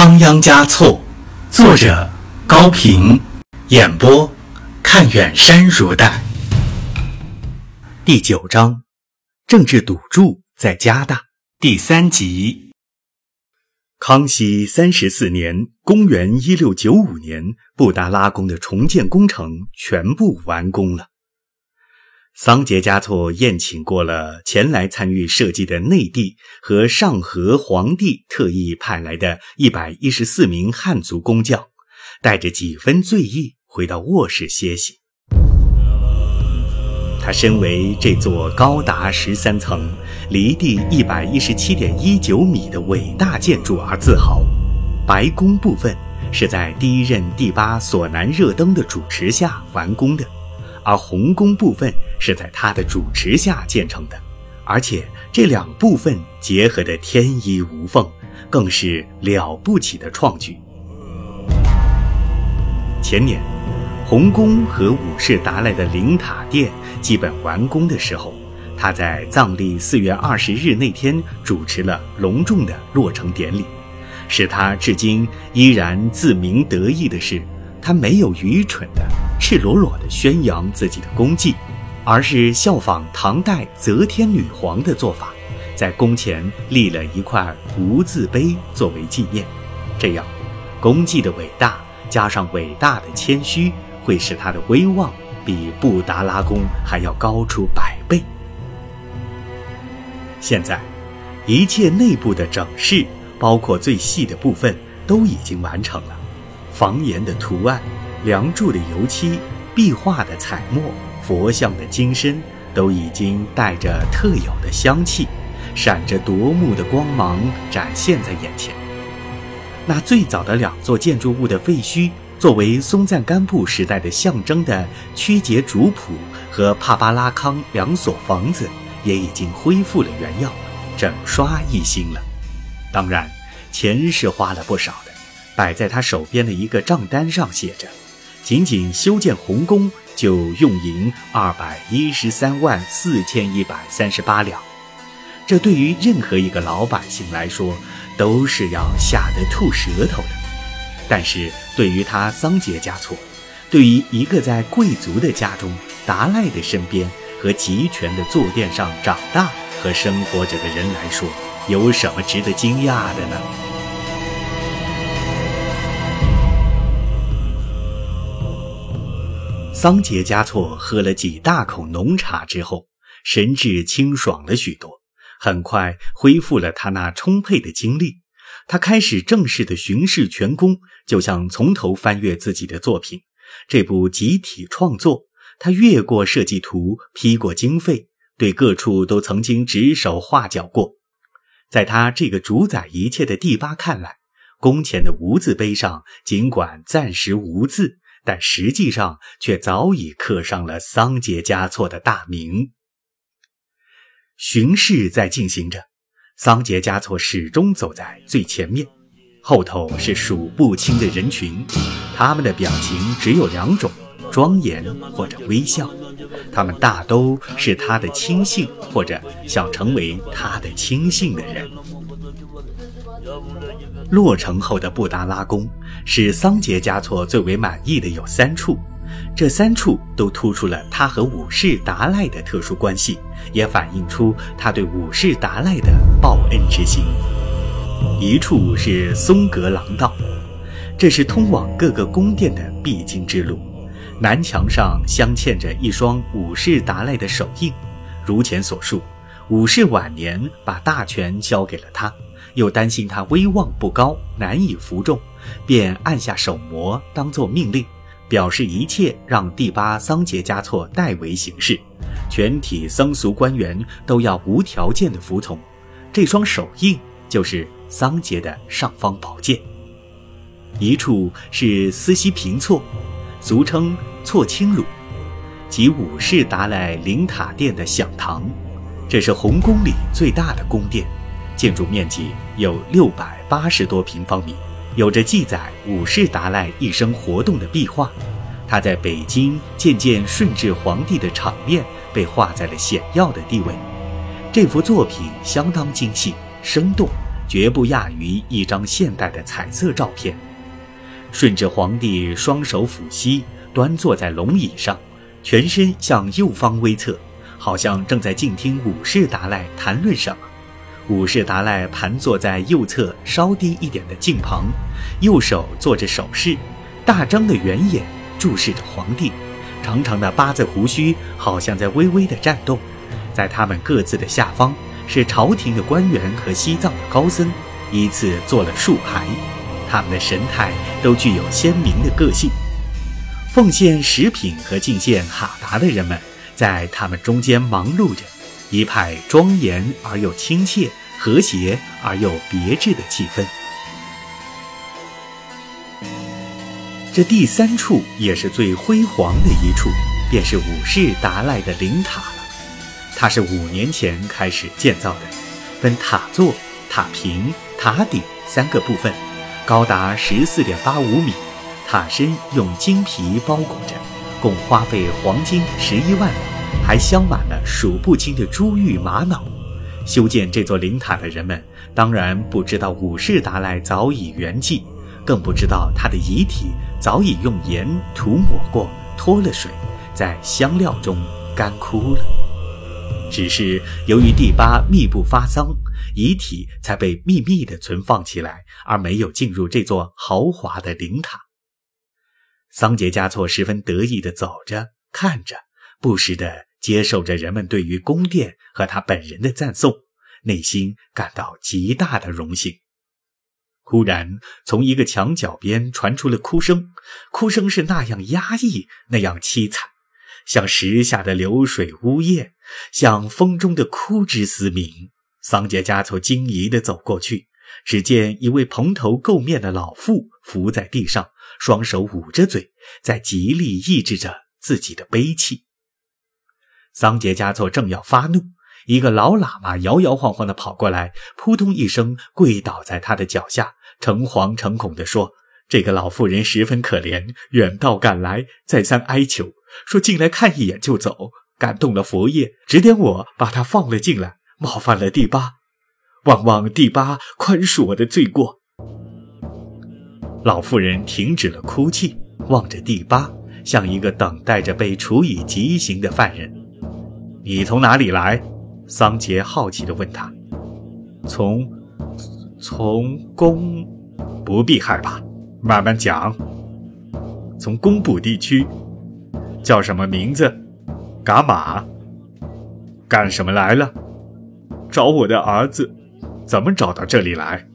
仓央嘉措，作者高平，演播看远山如黛。第九章，政治赌注在加大。第三集。康熙三十四年（公元一六九五年），布达拉宫的重建工程全部完工了。桑杰嘉措宴请过了前来参与设计的内地和上合皇帝特意派来的一百一十四名汉族工匠，带着几分醉意回到卧室歇息。他身为这座高达十三层、离地一百一十七点一九米的伟大建筑而自豪。白宫部分是在第一任第八索南热登的主持下完工的。而红宫部分是在他的主持下建成的，而且这两部分结合的天衣无缝，更是了不起的创举。前年，红宫和五世达赖的灵塔殿基本完工的时候，他在藏历四月二十日那天主持了隆重的落成典礼。使他至今依然自鸣得意的是。他没有愚蠢的、赤裸裸的宣扬自己的功绩，而是效仿唐代则天女皇的做法，在宫前立了一块无字碑作为纪念。这样，功绩的伟大加上伟大的谦虚，会使他的威望比布达拉宫还要高出百倍。现在，一切内部的整饰，包括最细的部分，都已经完成了。房檐的图案、梁柱的油漆、壁画的彩墨、佛像的金身，都已经带着特有的香气，闪着夺目的光芒展现在眼前。那最早的两座建筑物的废墟，作为松赞干布时代的象征的曲节主谱和帕巴拉康两所房子，也已经恢复了原样，整刷一新了。当然，钱是花了不少的。摆在他手边的一个账单上写着：“仅仅修建红宫就用银二百一十三万四千一百三十八两。”这对于任何一个老百姓来说，都是要吓得吐舌头的。但是对于他桑杰嘉措，对于一个在贵族的家中、达赖的身边和集权的坐垫上长大和生活着的人来说，有什么值得惊讶的呢？桑杰嘉措喝了几大口浓茶之后，神志清爽了许多，很快恢复了他那充沛的精力。他开始正式的巡视全宫，就像从头翻阅自己的作品。这部集体创作，他越过设计图，批过经费，对各处都曾经指手画脚过。在他这个主宰一切的第八看来，宫前的无字碑上，尽管暂时无字。但实际上却早已刻上了桑杰嘉措的大名。巡视在进行着，桑杰嘉措始终走在最前面，后头是数不清的人群，他们的表情只有两种：庄严或者微笑。他们大都是他的亲信或者想成为他的亲信的人。落成后的布达拉宫，使桑杰嘉措最为满意的有三处，这三处都突出了他和五世达赖的特殊关系，也反映出他对五世达赖的报恩之心。一处是松格廊道，这是通往各个宫殿的必经之路，南墙上镶嵌着一双五世达赖的手印。如前所述，五世晚年把大权交给了他。又担心他威望不高，难以服众，便按下手模，当作命令，表示一切让第八桑杰嘉措代为行事，全体僧俗官员都要无条件的服从。这双手印就是桑杰的尚方宝剑。一处是思西平措，俗称措清鲁，即五世达赖灵塔殿的享堂，这是红宫里最大的宫殿。建筑面积有六百八十多平方米，有着记载五世达赖一生活动的壁画。他在北京见见顺治皇帝的场面被画在了显要的地位。这幅作品相当精细生动，绝不亚于一张现代的彩色照片。顺治皇帝双手抚膝，端坐在龙椅上，全身向右方微侧，好像正在静听武士达赖谈论什么。武士达赖盘坐在右侧稍低一点的镜旁，右手做着手势，大张的圆眼注视着皇帝，长长的八字胡须好像在微微的颤动。在他们各自的下方，是朝廷的官员和西藏的高僧，依次坐了数排。他们的神态都具有鲜明的个性。奉献食品和进献哈达的人们，在他们中间忙碌着，一派庄严而又亲切、和谐而又别致的气氛。这第三处也是最辉煌的一处，便是五世达赖的灵塔了。它是五年前开始建造的，分塔座、塔坪、塔顶三个部分。高达十四点八五米，塔身用金皮包裹着，共花费黄金十一万两，还镶满了数不清的珠玉玛瑙。修建这座灵塔的人们，当然不知道五世达赖早已圆寂，更不知道他的遗体早已用盐涂抹过，脱了水，在香料中干枯了。只是由于第八密不发丧。遗体才被秘密地存放起来，而没有进入这座豪华的灵塔。桑杰嘉措十分得意地走着，看着，不时地接受着人们对于宫殿和他本人的赞颂，内心感到极大的荣幸。忽然，从一个墙角边传出了哭声，哭声是那样压抑，那样凄惨，像石下的流水呜咽，像风中的枯枝嘶鸣。桑杰加措惊疑地走过去，只见一位蓬头垢面的老妇伏在地上，双手捂着嘴，在极力抑制着自己的悲泣。桑杰嘉措正要发怒，一个老喇嘛摇摇晃晃地跑过来，扑通一声跪倒在他的脚下，诚惶诚恐地说：“这个老妇人十分可怜，远道赶来，再三哀求，说进来看一眼就走，感动了佛爷，指点我把她放了进来。”冒犯了第八，望望第八宽恕我的罪过。老妇人停止了哭泣，望着第八，像一个等待着被处以极刑的犯人。你从哪里来？桑杰好奇地问他。从，从公，不必害怕，慢慢讲。从工部地区，叫什么名字？噶玛。干什么来了？找我的儿子，怎么找到这里来？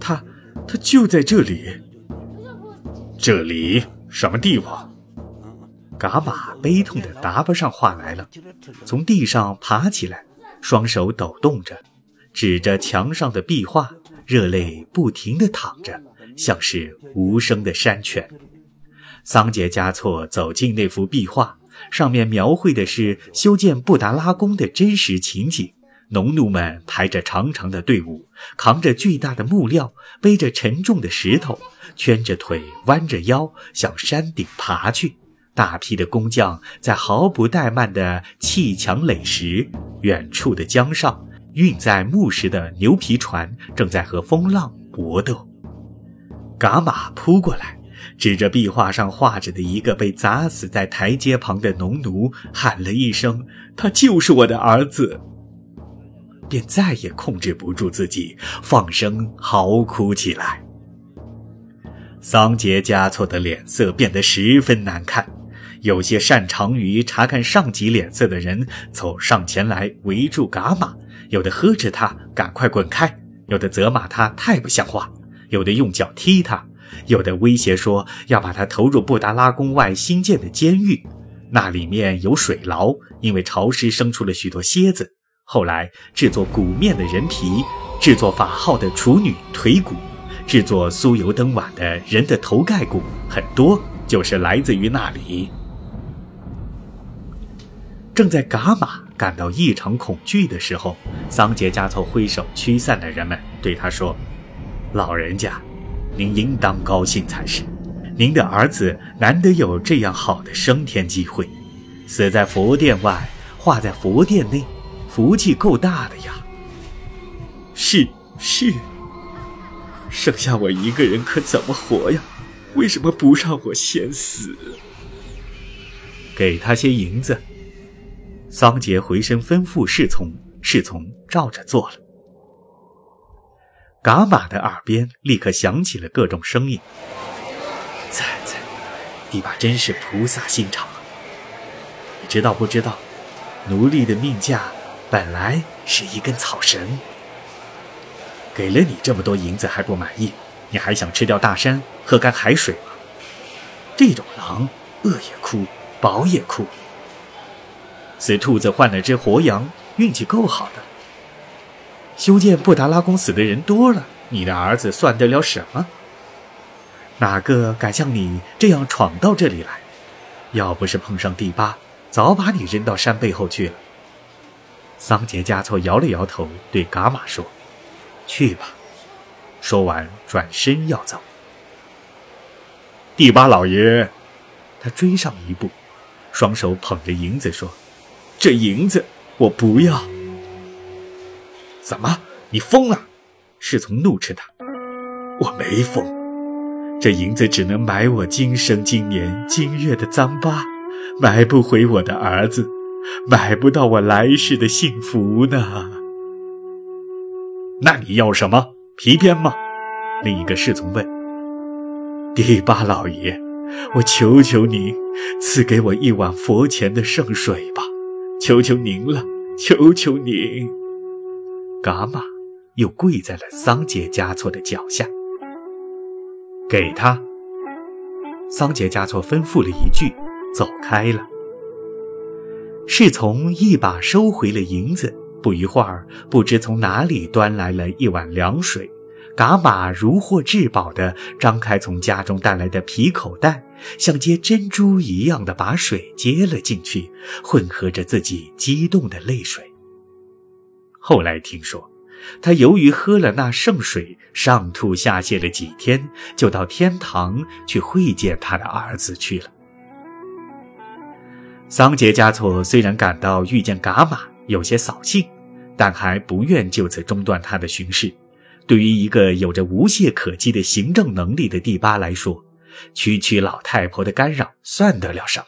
他，他就在这里。这里什么地方？伽马悲痛的答不上话来了，从地上爬起来，双手抖动着，指着墙上的壁画，热泪不停地淌着，像是无声的山泉。桑杰嘉措走进那幅壁画，上面描绘的是修建布达拉宫的真实情景。农奴们排着长长的队伍，扛着巨大的木料，背着沉重的石头，圈着腿，弯着腰向山顶爬去。大批的工匠在毫不怠慢地砌墙垒石。远处的江上，运载木石的牛皮船正在和风浪搏斗。伽马扑过来，指着壁画上画着的一个被砸死在台阶旁的农奴，喊了一声：“他就是我的儿子。”便再也控制不住自己，放声嚎哭起来。桑杰嘉措的脸色变得十分难看，有些擅长于查看上级脸色的人走上前来围住伽马，有的呵斥他赶快滚开，有的责骂他太不像话，有的用脚踢他，有的威胁说要把他投入布达拉宫外新建的监狱，那里面有水牢，因为潮湿生出了许多蝎子。后来制作鼓面的人皮，制作法号的处女腿骨，制作酥油灯碗的人的头盖骨，很多就是来自于那里。正在伽马感到异常恐惧的时候，桑杰加措挥手驱散了人们，对他说：“老人家，您应当高兴才是，您的儿子难得有这样好的升天机会，死在佛殿外，化在佛殿内。”福气够大的呀！是是，剩下我一个人可怎么活呀？为什么不让我先死？给他些银子。桑杰回身吩咐侍从，侍从照着做了。噶玛的耳边立刻响起了各种声音：“啧啧，迪巴真是菩萨心肠！你知道不知道，奴隶的命价本来是一根草绳。给了你这么多银子还不满意，你还想吃掉大山，喝干海水吗？这种狼，饿也哭，饱也哭。死兔子换了只活羊，运气够好的。”修建布达拉宫死的人多了，你的儿子算得了什么？哪个敢像你这样闯到这里来？要不是碰上第八，早把你扔到山背后去了。桑杰加措摇了摇头，对伽马说：“去吧。”说完，转身要走。第八老爷，他追上一步，双手捧着银子说：“这银子我不要。”怎么？你疯了？侍从怒斥他：“我没疯，这银子只能买我今生今年今月的脏疤，买不回我的儿子，买不到我来世的幸福呢。”那你要什么？皮鞭吗？另一个侍从问。第八老爷，我求求您，赐给我一碗佛前的圣水吧，求求您了，求求您。伽马又跪在了桑杰加措的脚下，给他。桑杰加措吩咐了一句，走开了。侍从一把收回了银子，不一会儿，不知从哪里端来了一碗凉水。伽马如获至宝的张开从家中带来的皮口袋，像接珍珠一样的把水接了进去，混合着自己激动的泪水。后来听说，他由于喝了那圣水，上吐下泻了几天，就到天堂去会见他的儿子去了。桑杰加措虽然感到遇见噶玛有些扫兴，但还不愿就此中断他的巡视。对于一个有着无懈可击的行政能力的第八来说，区区老太婆的干扰算得了什么？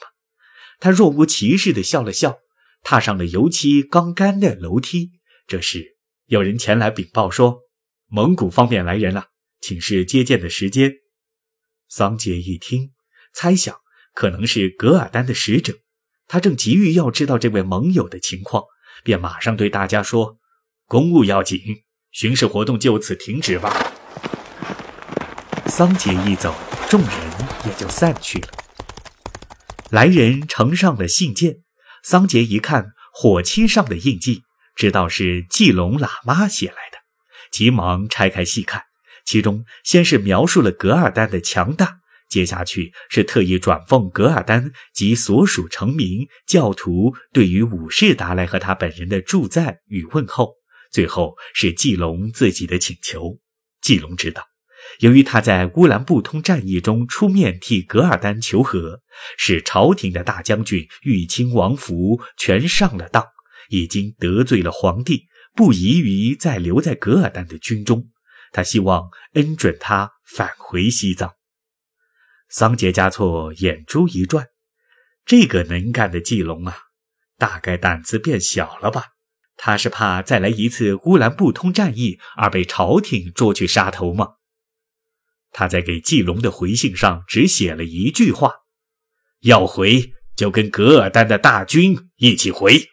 他若无其事地笑了笑，踏上了油漆刚干的楼梯。这时，有人前来禀报说，蒙古方面来人了，请示接见的时间。桑杰一听，猜想可能是噶尔丹的使者，他正急于要知道这位盟友的情况，便马上对大家说：“公务要紧，巡视活动就此停止吧。”桑杰一走，众人也就散去了。来人呈上了信件，桑杰一看火漆上的印记。知道是季龙喇嘛写来的，急忙拆开细看。其中先是描述了噶尔丹的强大，接下去是特意转奉噶尔丹及所属臣民、教徒对于武士达赖和他本人的祝赞与问候，最后是季龙自己的请求。季龙知道，由于他在乌兰布通战役中出面替噶尔丹求和，使朝廷的大将军、玉清王福全上了当。已经得罪了皇帝，不宜于再留在噶尔丹的军中。他希望恩准他返回西藏。桑杰加措眼珠一转，这个能干的季龙啊，大概胆子变小了吧？他是怕再来一次乌兰布通战役而被朝廷捉去杀头吗？他在给季龙的回信上只写了一句话：“要回就跟噶尔丹的大军一起回。”